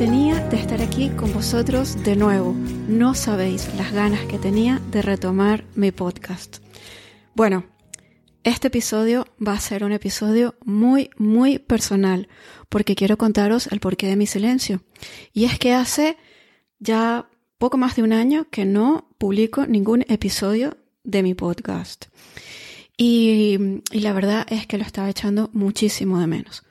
tenía de estar aquí con vosotros de nuevo. No sabéis las ganas que tenía de retomar mi podcast. Bueno, este episodio va a ser un episodio muy, muy personal porque quiero contaros el porqué de mi silencio. Y es que hace ya poco más de un año que no publico ningún episodio de mi podcast. Y, y, la verdad es que lo estaba echando muchísimo de menos.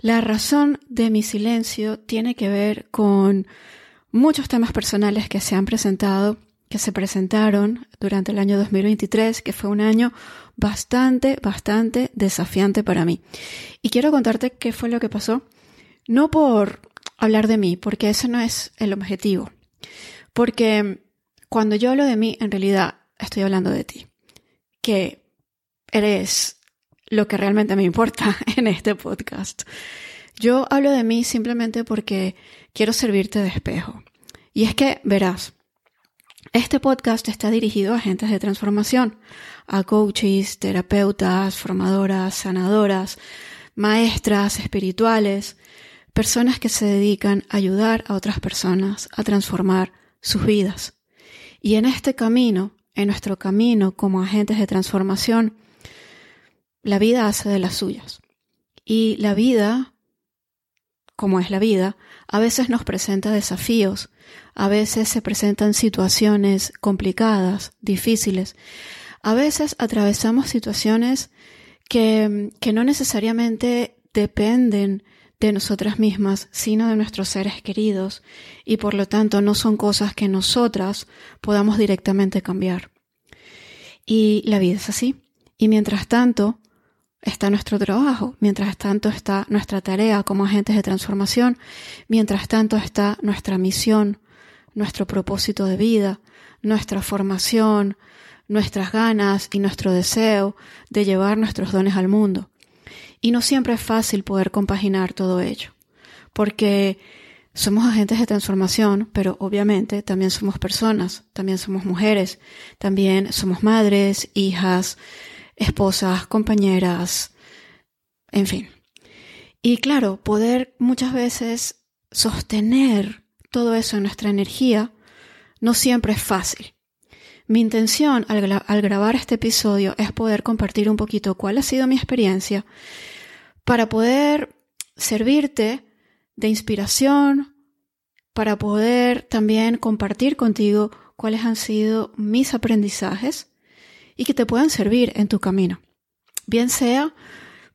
La razón de mi silencio tiene que ver con muchos temas personales que se han presentado, que se presentaron durante el año 2023, que fue un año bastante, bastante desafiante para mí. Y quiero contarte qué fue lo que pasó, no por hablar de mí, porque ese no es el objetivo, porque cuando yo hablo de mí, en realidad estoy hablando de ti, que eres lo que realmente me importa en este podcast. Yo hablo de mí simplemente porque quiero servirte de espejo. Y es que, verás, este podcast está dirigido a agentes de transformación, a coaches, terapeutas, formadoras, sanadoras, maestras espirituales, personas que se dedican a ayudar a otras personas a transformar sus vidas. Y en este camino, en nuestro camino como agentes de transformación, la vida hace de las suyas. Y la vida, como es la vida, a veces nos presenta desafíos, a veces se presentan situaciones complicadas, difíciles, a veces atravesamos situaciones que, que no necesariamente dependen de nosotras mismas, sino de nuestros seres queridos, y por lo tanto no son cosas que nosotras podamos directamente cambiar. Y la vida es así. Y mientras tanto, está nuestro trabajo, mientras tanto está nuestra tarea como agentes de transformación, mientras tanto está nuestra misión, nuestro propósito de vida, nuestra formación, nuestras ganas y nuestro deseo de llevar nuestros dones al mundo. Y no siempre es fácil poder compaginar todo ello, porque somos agentes de transformación, pero obviamente también somos personas, también somos mujeres, también somos madres, hijas, esposas, compañeras, en fin. Y claro, poder muchas veces sostener todo eso en nuestra energía no siempre es fácil. Mi intención al, grabar este episodio es poder compartir un poquito cuál ha sido mi experiencia para poder servirte de inspiración, para poder también compartir contigo cuáles han sido mis aprendizajes y que te puedan servir en tu camino. Bien sea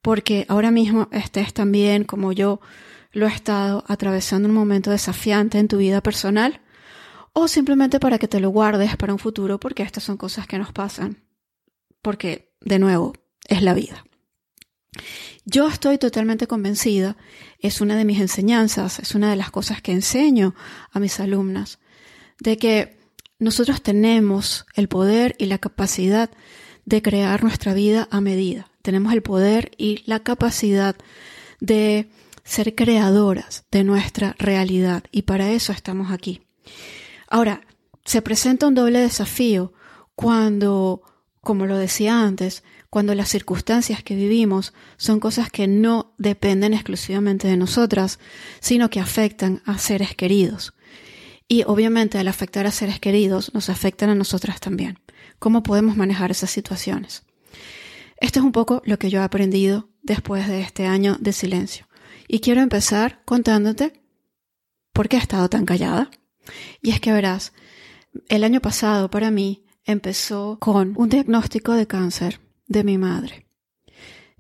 porque ahora mismo estés también como yo lo he estado atravesando un momento desafiante en tu vida personal o simplemente para que te lo guardes para un futuro porque estas son cosas que nos pasan. Porque, de nuevo, es la vida. Yo estoy totalmente convencida, es una de mis enseñanzas, es una de las cosas que enseño a mis alumnas, de que nosotros tenemos el poder y la capacidad de crear nuestra vida a medida. Tenemos el poder y la capacidad de ser creadoras de nuestra realidad y para eso estamos aquí. Ahora, se presenta un doble desafío cuando, como lo decía antes, cuando las circunstancias que vivimos son cosas que no dependen exclusivamente de nosotras, sino que afectan a seres queridos. Y obviamente al afectar a seres queridos nos afectan a nosotras también. ¿Cómo podemos manejar esas situaciones? Esto es un poco lo que yo he aprendido después de este año de silencio. Y quiero empezar contándote por qué he estado tan callada. Y es que verás, el año pasado para mí empezó con un diagnóstico de cáncer de mi madre.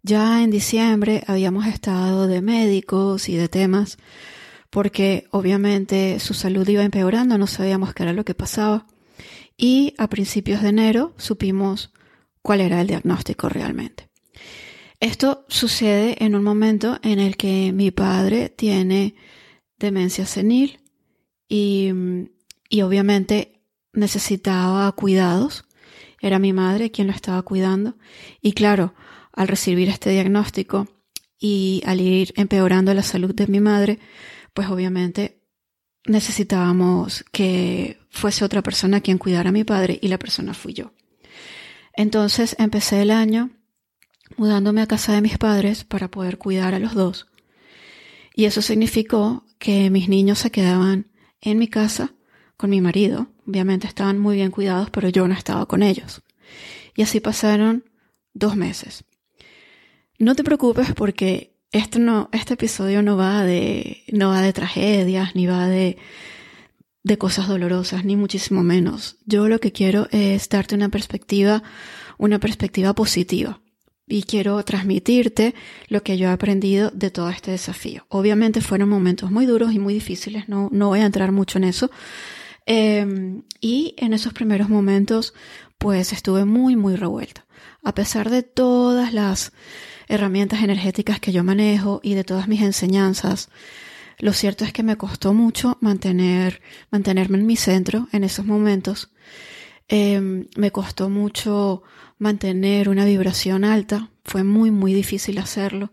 Ya en diciembre habíamos estado de médicos y de temas porque obviamente su salud iba empeorando, no sabíamos qué era lo que pasaba. Y a principios de enero supimos cuál era el diagnóstico realmente. Esto sucede en un momento en el que mi padre tiene demencia senil y, obviamente necesitaba cuidados. Era mi madre quien lo estaba cuidando. Y claro, al recibir este diagnóstico y al ir empeorando la salud de mi madre, pues obviamente necesitábamos que fuese otra persona quien cuidara a mi padre y la persona fui yo. Entonces empecé el año mudándome a casa de mis padres para poder cuidar a los dos Y eso significó que mis niños se quedaban en mi casa con mi marido. Obviamente estaban muy bien cuidados, pero yo no estaba con ellos. Y así pasaron dos meses. No te preocupes porque esto no, este episodio no va de, no va de tragedias, ni va de, de cosas dolorosas, ni muchísimo menos. Yo lo que quiero es darte una perspectiva, una perspectiva positiva. Y quiero transmitirte lo que yo he aprendido de todo este desafío. Obviamente fueron momentos muy duros y muy difíciles, no, no voy a entrar mucho en eso. Em, y en esos primeros momentos, pues estuve muy, muy revuelta. A pesar de todas las herramientas energéticas que yo manejo y de todas mis enseñanzas, lo cierto es que me costó mucho mantener, mantenerme en mi centro en esos momentos. Em, me costó mucho mantener una vibración alta. Fue muy, muy difícil hacerlo.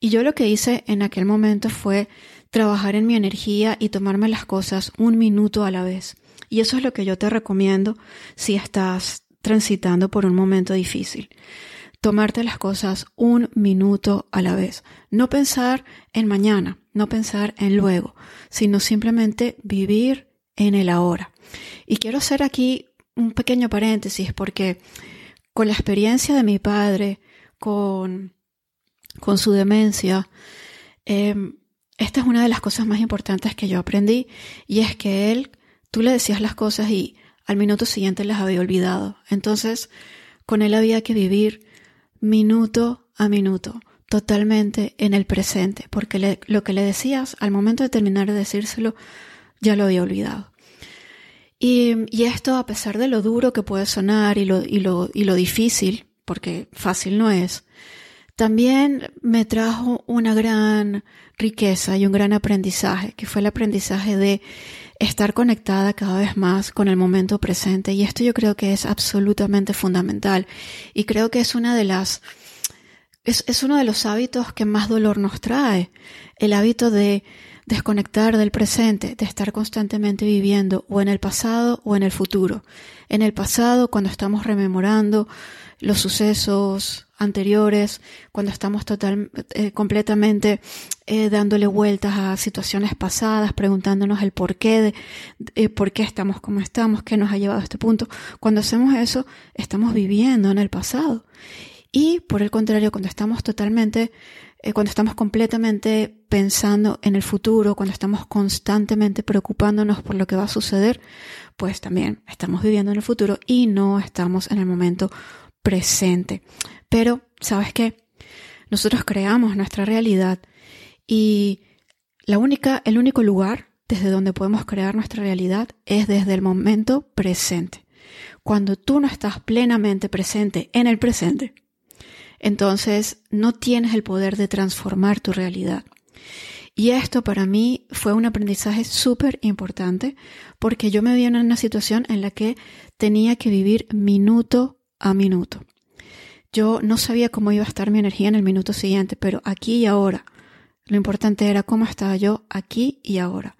Y yo lo que hice en aquel momento fue trabajar en mi energía y tomarme las cosas un minuto a la vez. Y eso es lo que yo te recomiendo si estás transitando por un momento difícil tomarte las cosas un minuto a la vez. No pensar en mañana, no pensar en luego, sino simplemente vivir en el ahora. Y quiero hacer aquí un pequeño paréntesis porque con la experiencia de mi padre, con, con su demencia, em, esta es una de las cosas más importantes que yo aprendí y es que él, tú le decías las cosas y al minuto siguiente las había olvidado. Entonces, con él había que vivir minuto a minuto, totalmente en el presente, porque lo que le decías al momento de terminar de decírselo ya lo había olvidado. Y, esto, a pesar de lo duro que puede sonar y lo, y lo, y lo difícil, porque fácil no es, también me trajo una gran riqueza y un gran aprendizaje, que fue el aprendizaje de estar conectada cada vez más con el momento presente. Y esto yo creo que es absolutamente fundamental. Y creo que es una de las, es, es uno de los hábitos que más dolor nos trae. El hábito de desconectar del presente, de estar constantemente viviendo o en el pasado o en el futuro. En el pasado, cuando estamos rememorando los sucesos anteriores, cuando estamos total, eh, completamente eh, dándole vueltas a situaciones pasadas, preguntándonos el por qué, de, eh, por qué estamos como estamos, qué nos ha llevado a este punto. Cuando hacemos eso, estamos viviendo en el pasado. Y por el contrario, cuando estamos totalmente, cuando estamos completamente pensando en el futuro, cuando estamos constantemente preocupándonos por lo que va a suceder, pues también estamos viviendo en el futuro y no estamos en el momento presente. Pero, ¿sabes qué? Nosotros creamos nuestra realidad y la única, el único lugar desde donde podemos crear nuestra realidad es desde el momento presente. Cuando tú no estás plenamente presente en el presente, entonces no tienes el poder de transformar tu realidad. Y esto para mí fue un aprendizaje súper importante porque yo me vi en una situación en la que tenía que vivir minuto a minuto. Yo no sabía cómo iba a estar mi energía en el minuto siguiente, pero aquí y ahora. Lo importante era cómo estaba yo aquí y ahora.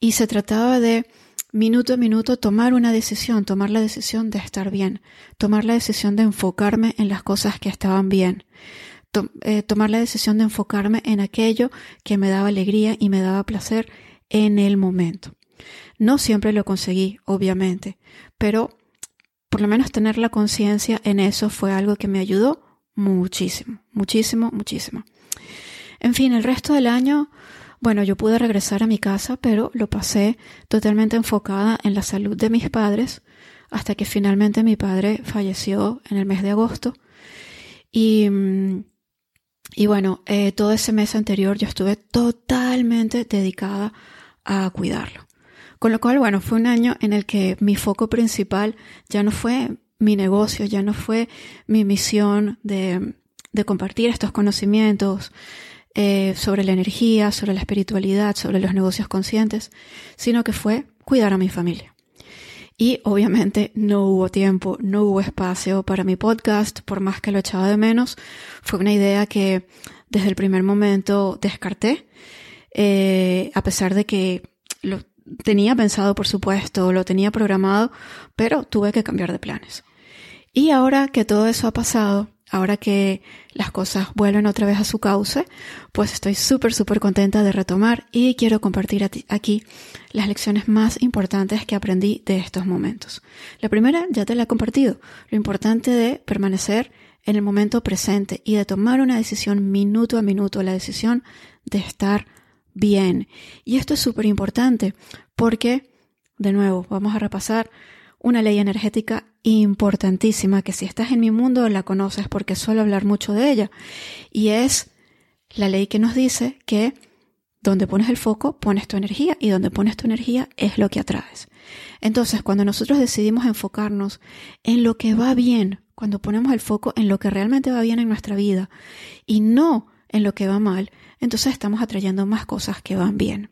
Y se trataba de minuto a minuto tomar una decisión, tomar la decisión de estar bien, tomar la decisión de enfocarme en las cosas que estaban bien, eh, tomar la decisión de enfocarme en aquello que me daba alegría y me daba placer en el momento. No siempre lo conseguí, obviamente, pero por lo menos tener la conciencia en eso fue algo que me ayudó muchísimo, muchísimo, muchísimo. En fin, el resto del año, bueno, yo pude regresar a mi casa, pero lo pasé totalmente enfocada en la salud de mis padres, hasta que finalmente mi padre falleció en el mes de agosto. Y, y bueno, eh, todo ese mes anterior yo estuve totalmente dedicada a cuidarlo. Con lo cual, bueno, fue un año en el que mi foco principal ya no fue mi negocio, ya no fue mi misión de, de compartir estos conocimientos eh, sobre la energía, sobre la espiritualidad, sobre los negocios conscientes, sino que fue cuidar a mi familia. Y obviamente no hubo tiempo, no hubo espacio para mi podcast, por más que lo echaba de menos. Fue una idea que desde el primer momento descarté, eh, a pesar de que lo, tenía pensado, por supuesto, lo tenía programado, pero tuve que cambiar de planes. Y ahora que todo eso ha pasado ahora que las cosas vuelven otra vez a su cauce, pues estoy súper, súper contenta de retomar y quiero compartir aquí las lecciones más importantes que aprendí de estos momentos. La primera ya te la he compartido, lo importante de permanecer en el momento presente y de tomar una decisión minuto a minuto, la decisión de estar bien. Y esto es súper importante porque, de nuevo, vamos a repasar una ley energética importantísima que si estás en mi mundo la conoces porque suelo hablar mucho de ella. Y es la ley que nos dice que donde pones el foco, pones tu energía y donde pones tu energía es lo que atraes. Entonces, cuando nosotros decidimos enfocarnos en lo que va bien, cuando ponemos el foco en lo que realmente va bien en nuestra vida y no en lo que va mal, entonces estamos atrayendo más cosas que van bien.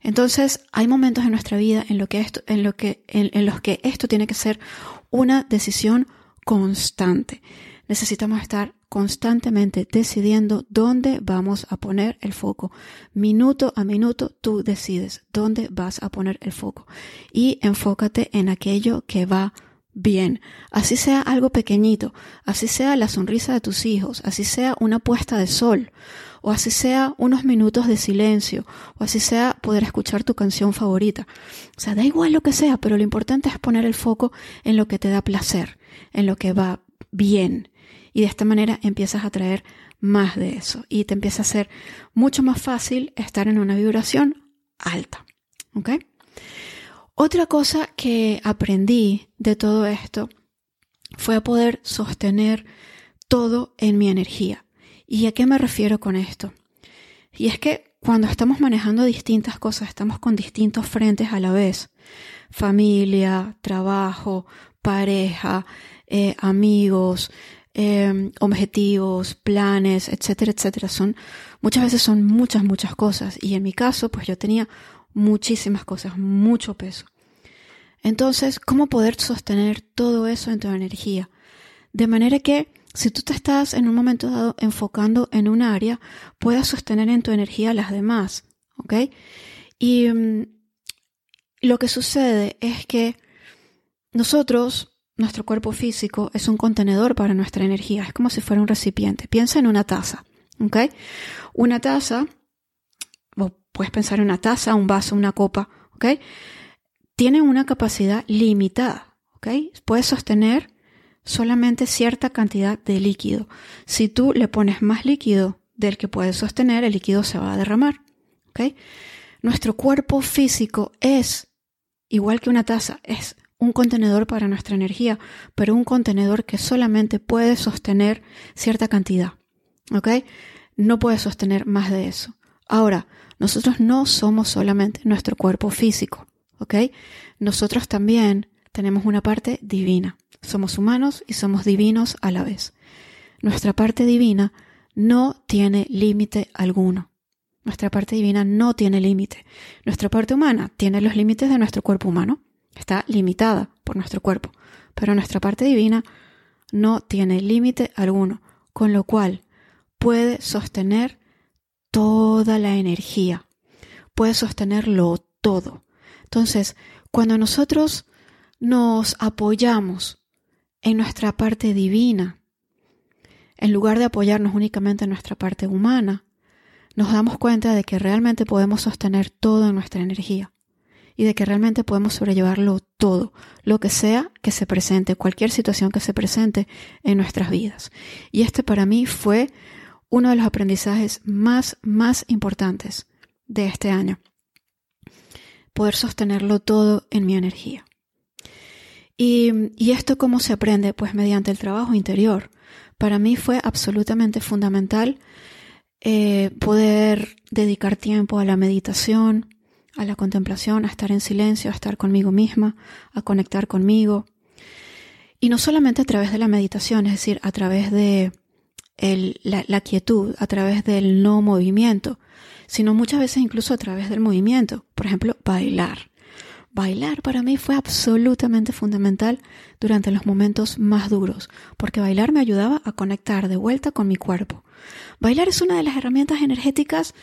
Entonces, hay momentos en nuestra vida en, lo que esto, en, lo que, en, los que esto tiene que ser una decisión constante. Necesitamos estar constantemente decidiendo dónde vamos a poner el foco. Minuto a minuto tú decides dónde vas a poner el foco y enfócate en aquello que va bien. Así sea algo pequeñito, así sea la sonrisa de tus hijos, así sea una puesta de sol, o así sea unos minutos de silencio, o así sea poder escuchar tu canción favorita. O sea, da igual lo que sea, pero lo importante es poner el foco en lo que te da placer, en lo que va bien. Y de esta manera empiezas a traer más de eso y te empieza a ser mucho más fácil estar en una vibración alta. ¿Ok? Otra cosa que aprendí de todo esto fue a poder sostener todo en mi energía. ¿Y a qué me refiero con esto? Y es que cuando estamos manejando distintas cosas, estamos con distintos frentes a la vez. Familia, trabajo, pareja, eh, amigos, em, objetivos, planes, etcétera, etcétera. Son, muchas veces son muchas, muchas cosas. Y en mi caso, pues yo tenía muchísimas cosas, mucho peso. Entonces, ¿cómo poder sostener todo eso en tu energía? De manera que si tú te estás en un momento dado enfocando en un área, puedas sostener en tu energía las demás, ¿ok? Y mm, lo que sucede es que nosotros, nuestro cuerpo físico, es un contenedor para nuestra energía, es como si fuera un recipiente. Piensa en una taza, ¿ok? Una taza, puedes pensar en una taza, un vaso, una copa, ¿ok? Tiene una capacidad limitada, ¿ok? Puedes sostener solamente cierta cantidad de líquido. Si tú le pones más líquido del que puedes sostener, el líquido se va a derramar. Nuestro cuerpo físico es, igual que una taza, es un contenedor para nuestra energía, pero un contenedor que solamente puede sostener cierta cantidad. No puede sostener más de eso. Ahora, nosotros no somos solamente nuestro cuerpo físico. Nosotros también tenemos una parte divina. Somos humanos y somos divinos a la vez. Nuestra parte divina no tiene límite alguno. Nuestra parte divina no tiene límite. Nuestra parte humana tiene los límites de nuestro cuerpo humano. Está limitada por nuestro cuerpo. Pero nuestra parte divina no tiene límite alguno, con lo cual puede sostener toda la energía. Puede sostenerlo todo. Entonces, cuando nosotros nos apoyamos en nuestra parte divina. En lugar de apoyarnos únicamente en nuestra parte humana, nos damos cuenta de que realmente podemos sostener todo en nuestra energía y de que realmente podemos sobrellevarlo todo, lo que sea que se presente, cualquier situación que se presente en nuestras vidas. Y este para mí fue uno de los aprendizajes más, más importantes de este año. Poder sostenerlo todo en mi energía. Y, esto cómo se aprende? Pues mediante el trabajo interior. Para mí fue absolutamente fundamental eh, poder dedicar tiempo a la meditación, a la contemplación, a estar en silencio, a estar conmigo misma, a conectar conmigo. Y no solamente a través de la meditación, es decir, a través de la quietud, a través del no movimiento, sino muchas veces incluso a través del movimiento. Por ejemplo, bailar. Bailar para mí fue absolutamente fundamental durante los momentos más duros, porque bailar me ayudaba a conectar de vuelta con mi cuerpo. Bailar es una de las herramientas energéticas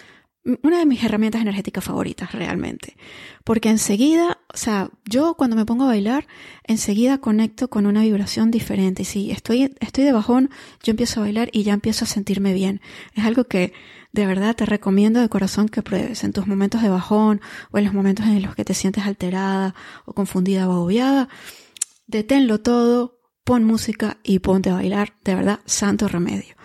una de mis herramientas energéticas favoritas realmente. Porque enseguida, o sea, yo cuando me pongo a bailar, enseguida conecto con una vibración diferente. Y si estoy, estoy de bajón, yo empiezo a bailar y ya empiezo a sentirme bien. Es algo que de verdad te recomiendo de corazón que pruebes en tus momentos de bajón o en los momentos en los que te sientes alterada o confundida o agobiada. Deténlo todo, pon música y ponte a bailar. De verdad, santo remedio.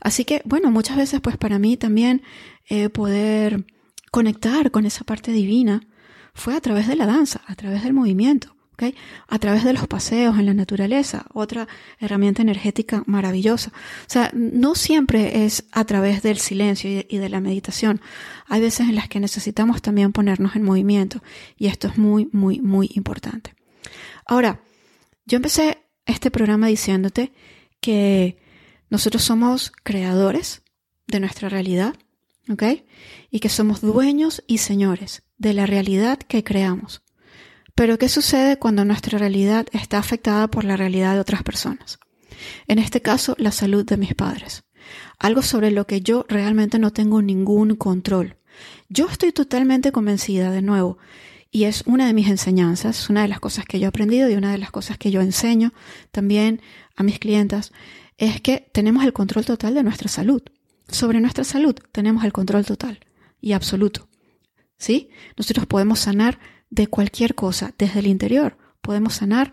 Así que, bueno, muchas veces pues para mí también eh, poder conectar con esa parte divina fue a través de la danza, a través del movimiento. ¿Okay? A través de los paseos en la naturaleza, otra herramienta energética maravillosa. O sea, no siempre es a través del silencio y de la meditación. Hay veces en las que necesitamos también ponernos en movimiento y esto es muy, muy, muy importante. Ahora, yo empecé este programa diciéndote que nosotros somos creadores de nuestra realidad ¿ok? Y que somos dueños y señores de la realidad que creamos. Pero ¿qué sucede cuando nuestra realidad está afectada por la realidad de otras personas? En este caso, la salud de mis padres. Algo sobre lo que yo realmente no tengo ningún control. Yo estoy totalmente convencida, de nuevo, y es una de mis enseñanzas, una de las cosas que yo he aprendido y una de las cosas que yo enseño también a mis clientas, es que tenemos el control total de nuestra salud sobre nuestra salud tenemos el control total y absoluto. ¿Sí? Nosotros podemos sanar de cualquier cosa, desde el interior. Podemos sanar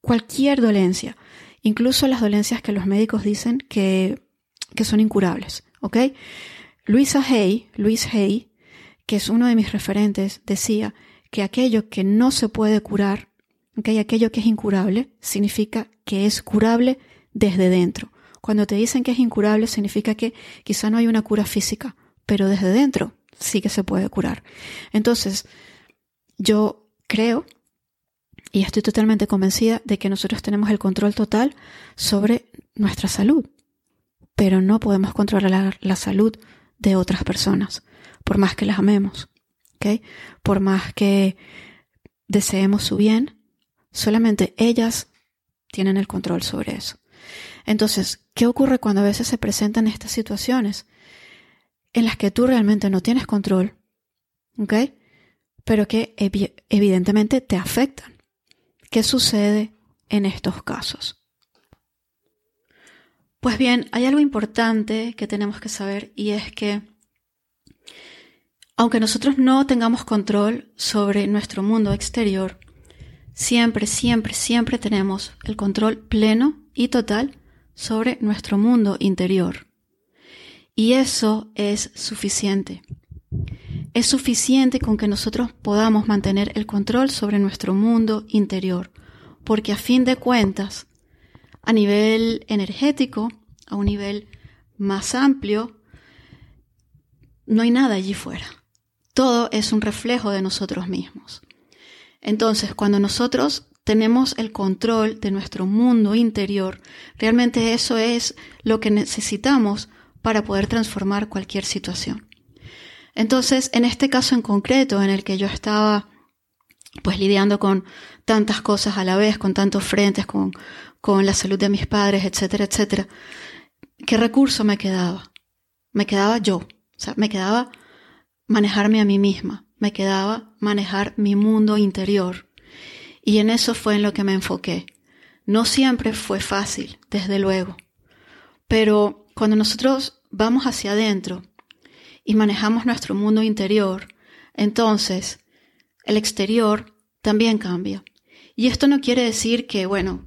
cualquier dolencia, incluso las dolencias que los médicos dicen que, que son incurables. ¿Ok? Luisa Hay, Luis Hay, que es uno de mis referentes, decía que aquello que no se puede curar, aquello que es incurable, significa que es curable desde dentro. Cuando te dicen que es incurable significa que quizá no hay una cura física, pero desde dentro sí que se puede curar. Entonces, yo creo y estoy totalmente convencida de que nosotros tenemos el control total sobre nuestra salud, pero no podemos controlar la salud de otras personas, por más que las amemos, ¿ok? Por más que deseemos su bien, solamente ellas tienen el control sobre eso. Entonces, ¿qué ocurre cuando a veces se presentan estas situaciones en las que tú realmente no tienes control? ¿Ok? Pero que evidentemente te afectan. ¿Qué sucede en estos casos? Pues bien, hay algo importante que tenemos que saber y es que aunque nosotros no tengamos control sobre nuestro mundo exterior, siempre, siempre, siempre tenemos el control pleno y total sobre nuestro mundo interior. Y eso es suficiente. Es suficiente con que nosotros podamos mantener el control sobre nuestro mundo interior, porque a fin de cuentas, a nivel energético, a un nivel más amplio, no hay nada allí fuera. Todo es un reflejo de nosotros mismos. Entonces, cuando nosotros tenemos el control de nuestro mundo interior, realmente eso es lo que necesitamos para poder transformar cualquier situación. Entonces, en este caso en concreto, en el que yo estaba pues lidiando con tantas cosas a la vez, con tantos frentes, con, con la salud de mis padres, etcétera, etcétera, ¿qué recurso me quedaba? Me quedaba yo, o sea, me quedaba manejarme a mí misma, me quedaba manejar mi mundo interior, y en eso fue en lo que me enfoqué. No siempre fue fácil, desde luego. Pero cuando nosotros vamos hacia adentro y manejamos nuestro mundo interior, entonces el exterior también cambia. Y esto no quiere decir que, bueno,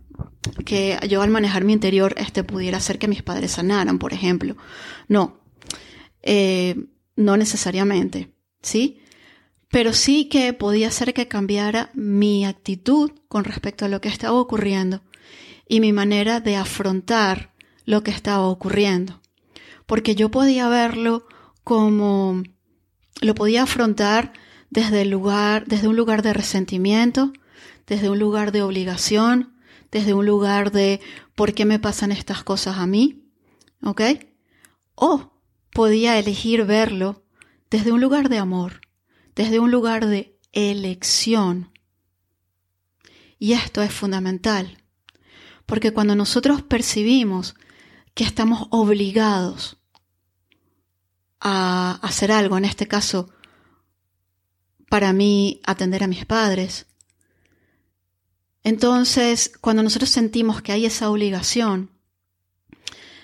que yo al manejar mi interior este pudiera hacer que mis padres sanaran, por ejemplo. No, eh, no necesariamente, ¿sí? Pero sí que podía ser que cambiara mi actitud con respecto a lo que estaba ocurriendo y mi manera de afrontar lo que estaba ocurriendo. Porque yo podía verlo como lo podía afrontar desde el lugar, desde un lugar de resentimiento, desde un lugar de obligación, desde un lugar de ¿por qué me pasan estas cosas a mí? ¿Ok? O podía elegir verlo desde un lugar de amor, desde un lugar de elección. Y esto es fundamental, porque cuando nosotros percibimos que estamos obligados a hacer algo, en este caso, para mí atender a mis padres. Entonces, cuando nosotros sentimos que hay esa obligación,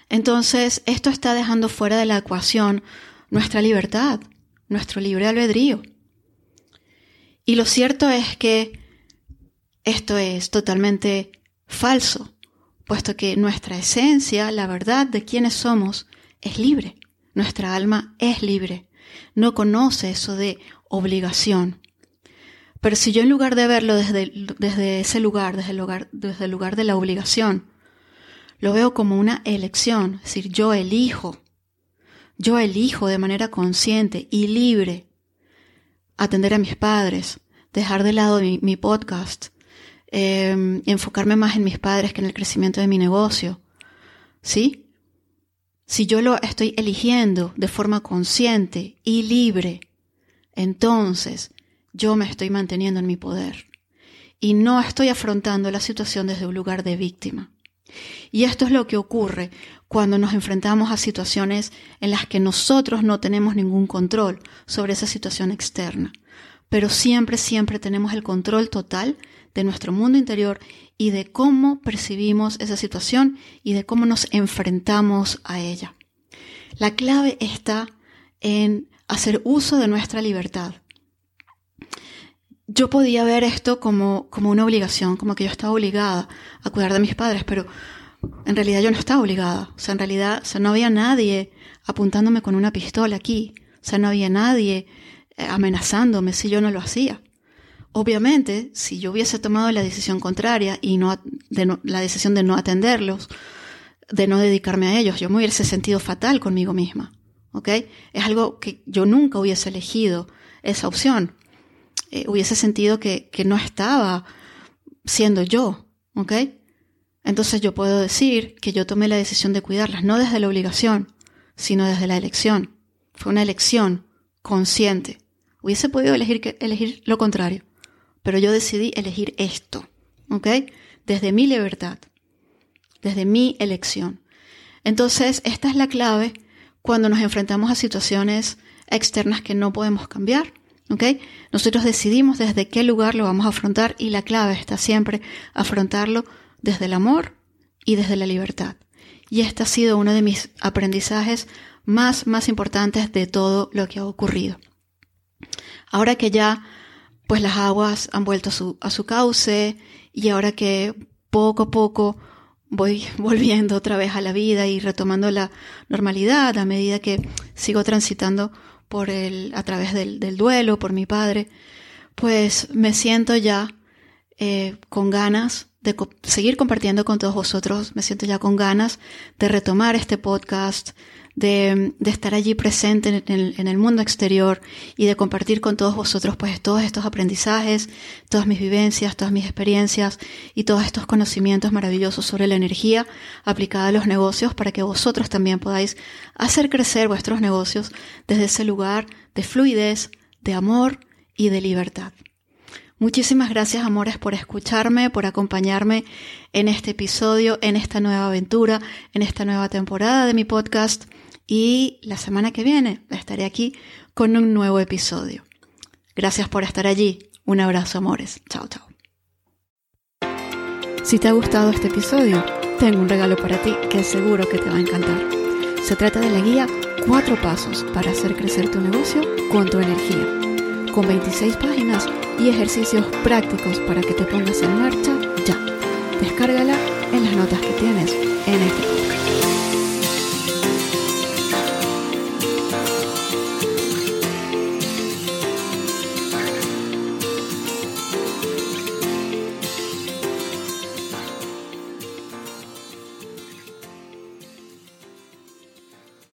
entonces esto está dejando fuera de la ecuación nuestra libertad, nuestro libre albedrío. Y lo cierto es que esto es totalmente falso, puesto que nuestra esencia, la verdad de quienes somos, es libre. Nuestra alma es libre. No conoce eso de obligación. Pero si yo en lugar de verlo desde, desde ese lugar desde, el lugar, desde el lugar de la obligación, lo veo como una elección, es decir, yo elijo, yo elijo de manera consciente y libre atender a mis padres, dejar de lado mi, podcast, em, enfocarme más en mis padres que en el crecimiento de mi negocio. ¿Sí? Si yo lo estoy eligiendo de forma consciente y libre, entonces yo me estoy manteniendo en mi poder y no estoy afrontando la situación desde un lugar de víctima. Y esto es lo que ocurre cuando nos enfrentamos a situaciones en las que nosotros no tenemos ningún control sobre esa situación externa. Pero siempre, siempre tenemos el control total de nuestro mundo interior y de cómo percibimos esa situación y de cómo nos enfrentamos a ella. La clave está en hacer uso de nuestra libertad. Yo podía ver esto como, como una obligación, como que yo estaba obligada a cuidar de mis padres, pero en realidad yo no estaba obligada. O sea, en realidad no había nadie apuntándome con una pistola aquí. O sea, no había nadie eh, amenazándome si yo no lo hacía. Obviamente, si yo hubiese tomado la decisión contraria y no, la decisión de no atenderlos, de no dedicarme a ellos, yo me hubiese sentido fatal conmigo misma. ¿Ok? Es algo que yo nunca hubiese elegido esa opción. Eh, hubiese sentido que, que no estaba siendo yo. ¿Ok? Entonces yo puedo decir que yo tomé la decisión de cuidarlas, no desde la obligación, sino desde la elección. Fue una elección consciente. Hubiese podido elegir, elegir lo contrario, pero yo decidí elegir esto, ¿ok? Desde mi libertad, desde mi elección. Entonces, esta es la clave cuando nos enfrentamos a situaciones externas que no podemos cambiar. ¿ok? Nosotros decidimos desde qué lugar lo vamos a afrontar y la clave está siempre afrontarlo desde el amor y desde la libertad. Y este ha sido uno de mis aprendizajes más, más importantes de todo lo que ha ocurrido. Ahora que ya, pues las aguas han vuelto a su, a su cauce y ahora que poco a poco voy volviendo otra vez a la vida y retomando la normalidad a medida que sigo transitando por el, a través del, duelo por mi padre, pues me siento ya eh, con ganas de seguir compartiendo con todos vosotros. Me siento ya con ganas de retomar este podcast, de, de estar allí presente en el, en el, mundo exterior y de compartir con todos vosotros pues todos estos aprendizajes, todas mis vivencias, todas mis experiencias y todos estos conocimientos maravillosos sobre la energía aplicada a los negocios para que vosotros también podáis hacer crecer vuestros negocios desde ese lugar de fluidez, de amor y de libertad. Muchísimas gracias, amores, por escucharme, por acompañarme en este episodio, en esta nueva aventura, en esta nueva temporada de mi podcast. Y la semana que viene estaré aquí con un nuevo episodio. Gracias por estar allí. Un abrazo, amores. Chao, chao. Si te ha gustado este episodio, tengo un regalo para ti que seguro que te va a encantar. Se trata de la guía Cuatro Pasos para hacer crecer tu negocio con tu energía con 26 páginas y ejercicios prácticos para que te pongas en marcha ya. Descárgala en las notas que tienes en este podcast.